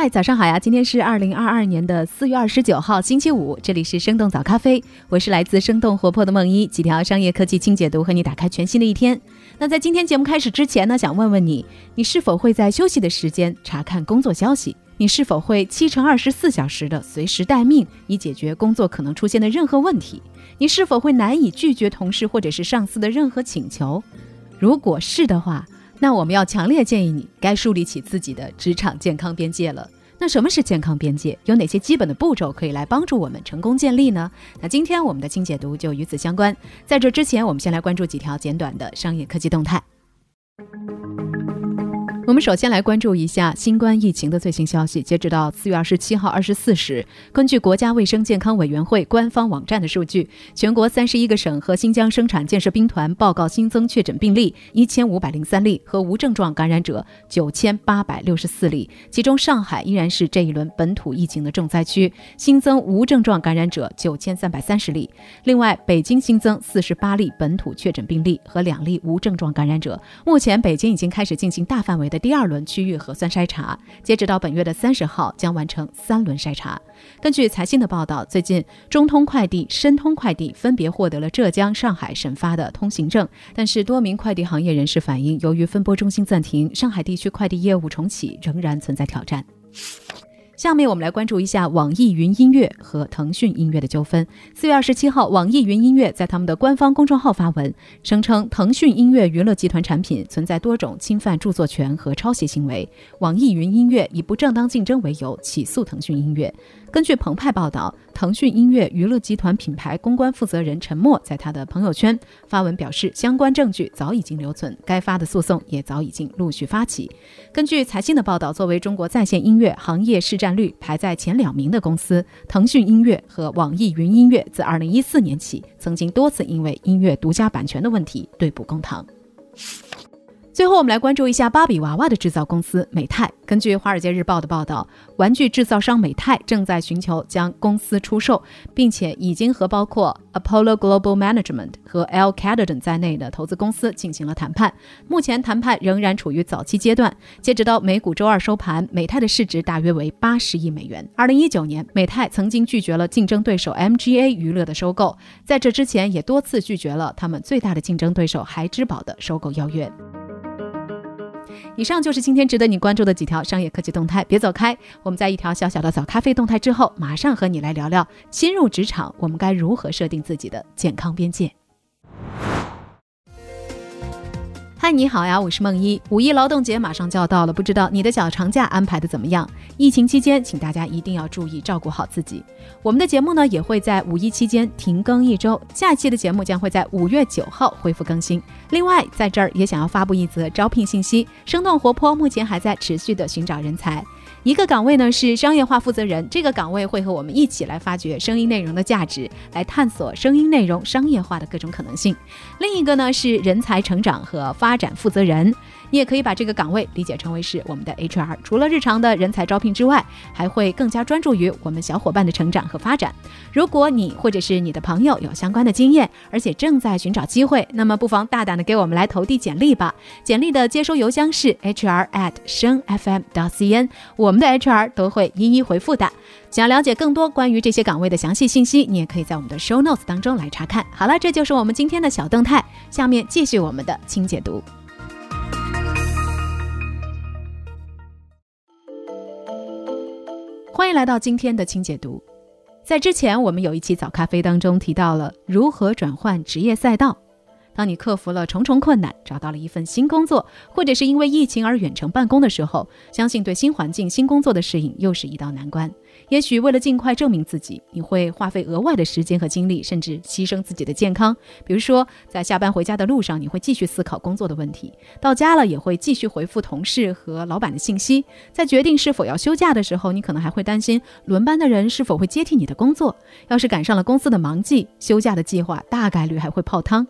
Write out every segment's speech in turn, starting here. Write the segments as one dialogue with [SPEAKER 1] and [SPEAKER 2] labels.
[SPEAKER 1] 嗨，早上好呀！今天是二零二二年的四月二十九号，星期五。这里是生动早咖啡，我是来自生动活泼的梦一，几条商业科技轻解读，和你打开全新的一天。那在今天节目开始之前呢，想问问你，你是否会在休息的时间查看工作消息？你是否会七乘二十四小时的随时待命，以解决工作可能出现的任何问题？你是否会难以拒绝同事或者是上司的任何请求？如果是的话，那我们要强烈建议你该树立起自己的职场健康边界了。那什么是健康边界？有哪些基本的步骤可以来帮助我们成功建立呢？那今天我们的清解读就与此相关。在这之前，我们先来关注几条简短的商业科技动态。我们首先来关注一下新冠疫情的最新消息。截止到四月二十七号二十四时，根据国家卫生健康委员会官方网站的数据，全国三十一个省和新疆生产建设兵团报告新增确诊病例一千五百零三例和无症状感染者九千八百六十四例。其中，上海依然是这一轮本土疫情的重灾区，新增无症状感染者九千三百三十例。另外，北京新增四十八例本土确诊病例和两例无症状感染者。目前，北京已经开始进行大范围的。第二轮区域核酸筛查，截止到本月的三十号，将完成三轮筛查。根据财新的报道，最近中通快递、申通快递分别获得了浙江、上海省发的通行证，但是多名快递行业人士反映，由于分拨中心暂停，上海地区快递业务重启仍然存在挑战。下面我们来关注一下网易云音乐和腾讯音乐的纠纷。四月二十七号，网易云音乐在他们的官方公众号发文，声称腾讯音乐娱乐集团产品存在多种侵犯著作权和抄袭行为，网易云音乐以不正当竞争为由起诉腾讯音乐。根据澎湃报道，腾讯音乐娱乐集团品牌公关负责人陈默在他的朋友圈发文表示，相关证据早已经留存，该发的诉讼也早已经陆续发起。根据财新的报道，作为中国在线音乐行业市占率排在前两名的公司，腾讯音乐和网易云音乐自2014年起，曾经多次因为音乐独家版权的问题对簿公堂。最后，我们来关注一下芭比娃娃的制造公司美泰。根据《华尔街日报》的报道，玩具制造商美泰正在寻求将公司出售，并且已经和包括 Apollo Global Management 和 L Catterton 在内的投资公司进行了谈判。目前谈判仍然处于早期阶段。截止到美股周二收盘，美泰的市值大约为八十亿美元。二零一九年，美泰曾经拒绝了竞争对手 MGA 娱乐的收购，在这之前也多次拒绝了他们最大的竞争对手孩之宝的收购邀约。以上就是今天值得你关注的几条商业科技动态，别走开。我们在一条小小的早咖啡动态之后，马上和你来聊聊新入职场我们该如何设定自己的健康边界。嗨，你好呀，我是梦一。五一劳动节马上就要到了，不知道你的小长假安排的怎么样？疫情期间，请大家一定要注意照顾好自己。我们的节目呢也会在五一期间停更一周，下一期的节目将会在五月九号恢复更新。另外，在这儿也想要发布一则招聘信息：生动活泼目前还在持续的寻找人才。一个岗位呢是商业化负责人，这个岗位会和我们一起来发掘声音内容的价值，来探索声音内容商业化的各种可能性。另一个呢是人才成长和发展负责人。你也可以把这个岗位理解成为是我们的 HR，除了日常的人才招聘之外，还会更加专注于我们小伙伴的成长和发展。如果你或者是你的朋友有相关的经验，而且正在寻找机会，那么不妨大胆的给我们来投递简历吧。简历的接收邮箱是 HR at 声 FM dot cn，我们的 HR 都会一一回复的。想要了解更多关于这些岗位的详细信息，你也可以在我们的 Show Notes 当中来查看。好了，这就是我们今天的小动态，下面继续我们的轻解读。欢迎来到今天的清解读。在之前，我们有一期早咖啡当中提到了如何转换职业赛道。当你克服了重重困难，找到了一份新工作，或者是因为疫情而远程办公的时候，相信对新环境、新工作的适应又是一道难关。也许为了尽快证明自己，你会花费额外的时间和精力，甚至牺牲自己的健康。比如说，在下班回家的路上，你会继续思考工作的问题；到家了，也会继续回复同事和老板的信息。在决定是否要休假的时候，你可能还会担心轮班的人是否会接替你的工作。要是赶上了公司的忙季，休假的计划大概率还会泡汤。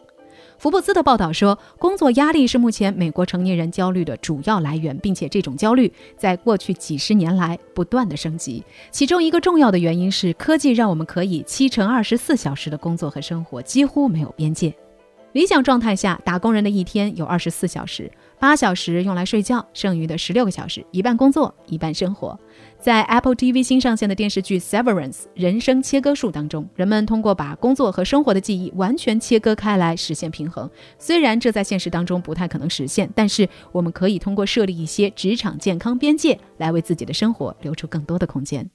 [SPEAKER 1] 福布斯的报道说，工作压力是目前美国成年人焦虑的主要来源，并且这种焦虑在过去几十年来不断的升级。其中一个重要的原因是，科技让我们可以七乘二十四小时的工作和生活，几乎没有边界。理想状态下，打工人的一天有二十四小时，八小时用来睡觉，剩余的十六个小时一半工作，一半生活。在 Apple TV 新上线的电视剧《Severance》人生切割术当中，人们通过把工作和生活的记忆完全切割开来实现平衡。虽然这在现实当中不太可能实现，但是我们可以通过设立一些职场健康边界，来为自己的生活留出更多的空间。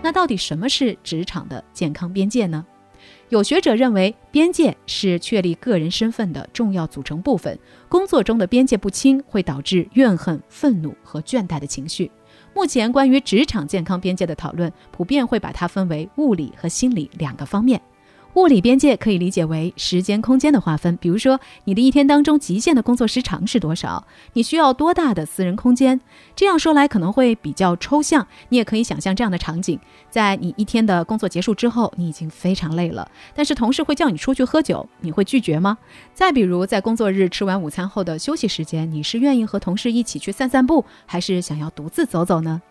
[SPEAKER 1] 那到底什么是职场的健康边界呢？有学者认为，边界是确立个人身份的重要组成部分。工作中的边界不清，会导致怨恨、愤怒和倦怠的情绪。目前，关于职场健康边界的讨论，普遍会把它分为物理和心理两个方面。物理边界可以理解为时间、空间的划分，比如说你的一天当中极限的工作时长是多少，你需要多大的私人空间。这样说来可能会比较抽象，你也可以想象这样的场景：在你一天的工作结束之后，你已经非常累了，但是同事会叫你出去喝酒，你会拒绝吗？再比如在工作日吃完午餐后的休息时间，你是愿意和同事一起去散散步，还是想要独自走走呢？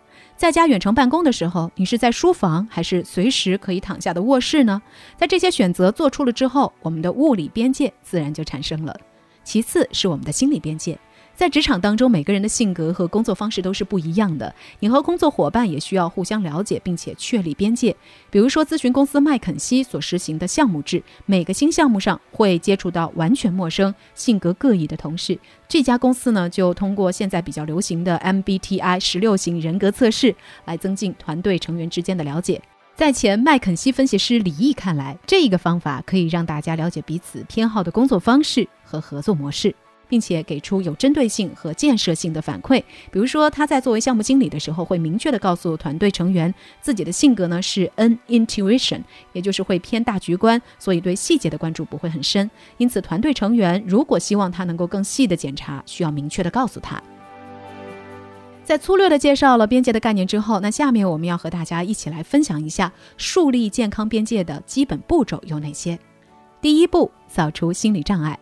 [SPEAKER 1] 在家远程办公的时候，你是在书房还是随时可以躺下的卧室呢？在这些选择做出了之后，我们的物理边界自然就产生了。其次是我们的心理边界。在职场当中，每个人的性格和工作方式都是不一样的。你和工作伙伴也需要互相了解，并且确立边界。比如说，咨询公司麦肯锡所实行的项目制，每个新项目上会接触到完全陌生、性格各异的同事。这家公司呢，就通过现在比较流行的 MBTI 十六型人格测试来增进团队成员之间的了解。在前麦肯锡分析师李毅看来，这一个方法可以让大家了解彼此偏好的工作方式和合作模式。并且给出有针对性和建设性的反馈，比如说他在作为项目经理的时候，会明确的告诉团队成员，自己的性格呢是 N intuition，也就是会偏大局观，所以对细节的关注不会很深。因此，团队成员如果希望他能够更细的检查，需要明确的告诉他。在粗略的介绍了边界的概念之后，那下面我们要和大家一起来分享一下树立健康边界的基本步骤有哪些。第一步，扫除心理障碍。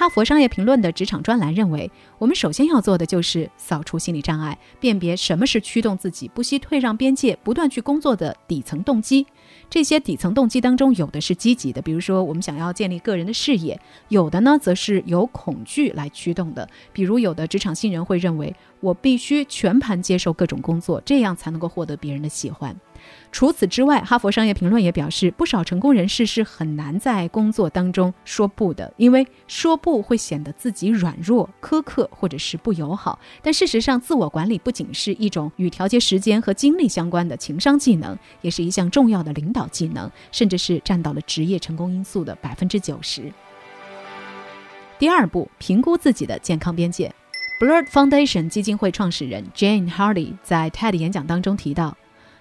[SPEAKER 1] 哈佛商业评论的职场专栏认为，我们首先要做的就是扫除心理障碍，辨别什么是驱动自己不惜退让边界、不断去工作的底层动机。这些底层动机当中，有的是积极的，比如说我们想要建立个人的事业；有的呢，则是由恐惧来驱动的，比如有的职场新人会认为，我必须全盘接受各种工作，这样才能够获得别人的喜欢。除此之外，哈佛商业评论也表示，不少成功人士是很难在工作当中说不的，因为说不会显得自己软弱、苛刻或者是不友好。但事实上，自我管理不仅是一种与调节时间和精力相关的情商技能，也是一项重要的领导技能，甚至是占到了职业成功因素的百分之九十。第二步，评估自己的健康边界。Blood Foundation 基金会创始人 Jane Hardy 在 TED 演讲当中提到。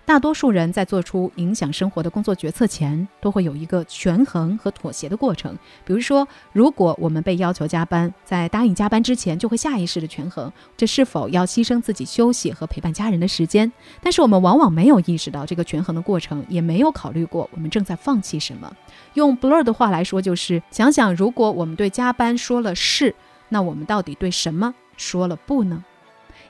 [SPEAKER 1] 大多数人在做出影响生活的工作决策前，都会有一个权衡和妥协的过程。比如说，如果我们被要求加班，在答应加班之前，就会下意识的权衡这是否要牺牲自己休息和陪伴家人的时间。但是我们往往没有意识到这个权衡的过程，也没有考虑过我们正在放弃什么。用 Blur 的话来说，就是想想，如果我们对加班说了是，那我们到底对什么说了不呢？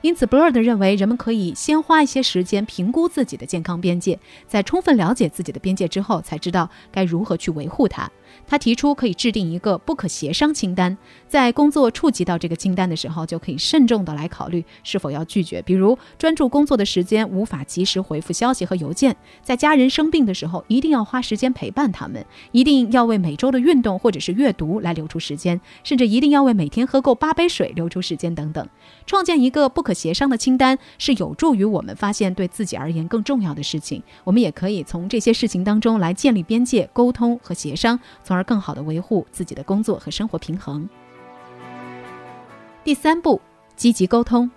[SPEAKER 1] 因此，Blurd 认为人们可以先花一些时间评估自己的健康边界，在充分了解自己的边界之后，才知道该如何去维护它。他提出可以制定一个不可协商清单，在工作触及到这个清单的时候，就可以慎重的来考虑是否要拒绝。比如专注工作的时间无法及时回复消息和邮件，在家人生病的时候一定要花时间陪伴他们，一定要为每周的运动或者是阅读来留出时间，甚至一定要为每天喝够八杯水留出时间等等。创建一个不可协商的清单是有助于我们发现对自己而言更重要的事情。我们也可以从这些事情当中来建立边界、沟通和协商。从而更好的维护自己的工作和生活平衡。第三步，积极沟通。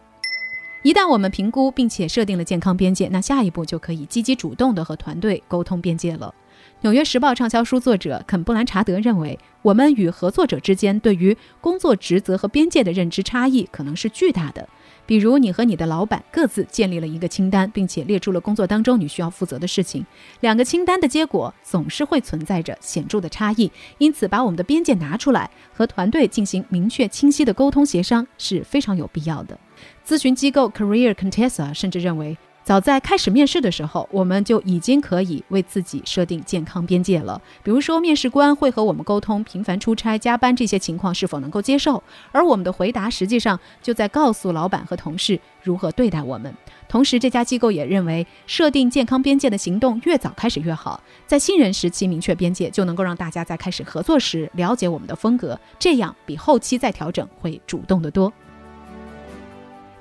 [SPEAKER 1] 一旦我们评估并且设定了健康边界，那下一步就可以积极主动的和团队沟通边界了。纽约时报畅销书作者肯布兰查德认为，我们与合作者之间对于工作职责和边界的认知差异可能是巨大的。比如，你和你的老板各自建立了一个清单，并且列出了工作当中你需要负责的事情。两个清单的结果总是会存在着显著的差异，因此把我们的边界拿出来，和团队进行明确清晰的沟通协商是非常有必要的。咨询机构 Career Contessa 甚至认为。早在开始面试的时候，我们就已经可以为自己设定健康边界了。比如说，面试官会和我们沟通频繁出差、加班这些情况是否能够接受，而我们的回答实际上就在告诉老板和同事如何对待我们。同时，这家机构也认为，设定健康边界的行动越早开始越好。在新人时期明确边界，就能够让大家在开始合作时了解我们的风格，这样比后期再调整会主动得多。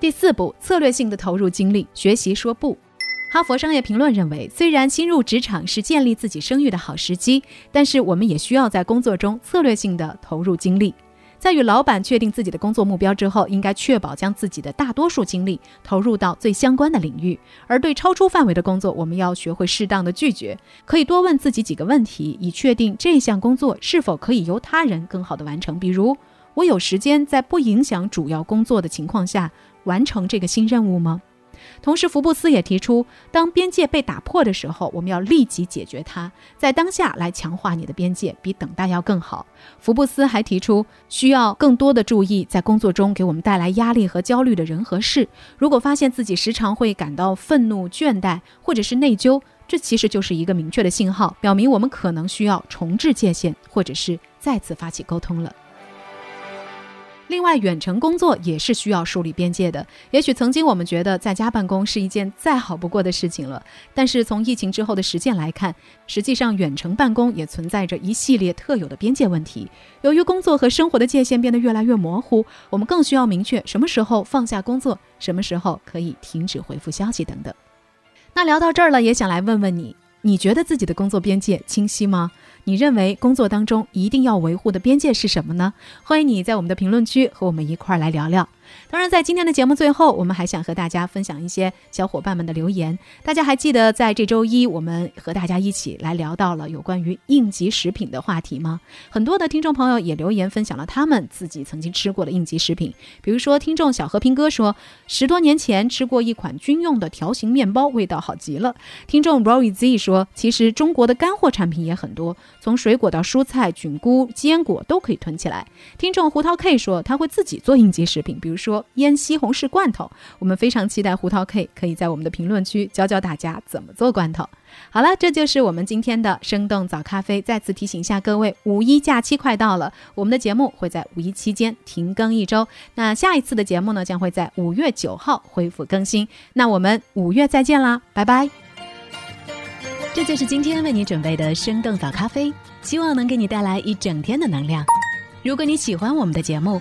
[SPEAKER 1] 第四步，策略性的投入精力，学习说不。哈佛商业评论认为，虽然新入职场是建立自己声誉的好时机，但是我们也需要在工作中策略性的投入精力。在与老板确定自己的工作目标之后，应该确保将自己的大多数精力投入到最相关的领域。而对超出范围的工作，我们要学会适当的拒绝。可以多问自己几个问题，以确定这项工作是否可以由他人更好的完成。比如，我有时间在不影响主要工作的情况下。完成这个新任务吗？同时，福布斯也提出，当边界被打破的时候，我们要立即解决它，在当下来强化你的边界，比等待要更好。福布斯还提出，需要更多的注意在工作中给我们带来压力和焦虑的人和事。如果发现自己时常会感到愤怒、倦怠或者是内疚，这其实就是一个明确的信号，表明我们可能需要重置界限，或者是再次发起沟通了。另外，远程工作也是需要树立边界的。也许曾经我们觉得在家办公是一件再好不过的事情了，但是从疫情之后的实践来看，实际上远程办公也存在着一系列特有的边界问题。由于工作和生活的界限变得越来越模糊，我们更需要明确什么时候放下工作，什么时候可以停止回复消息等等。那聊到这儿了，也想来问问你。你觉得自己的工作边界清晰吗？你认为工作当中一定要维护的边界是什么呢？欢迎你在我们的评论区和我们一块儿来聊聊。当然，在今天的节目最后，我们还想和大家分享一些小伙伴们的留言。大家还记得在这周一，我们和大家一起来聊到了有关于应急食品的话题吗？很多的听众朋友也留言分享了他们自己曾经吃过的应急食品。比如说，听众小和平哥说，十多年前吃过一款军用的条形面包，味道好极了。听众 Roy Z 说，其实中国的干货产品也很多，从水果到蔬菜、菌菇、坚果都可以囤起来。听众胡桃 K 说，他会自己做应急食品，比如。说腌西红柿罐头，我们非常期待胡桃 K 可以在我们的评论区教教大家怎么做罐头。好了，这就是我们今天的生动早咖啡。再次提醒一下各位，五一假期快到了，我们的节目会在五一期间停更一周。那下一次的节目呢，将会在五月九号恢复更新。那我们五月再见啦，拜拜。这就是今天为你准备的生动早咖啡，希望能给你带来一整天的能量。如果你喜欢我们的节目，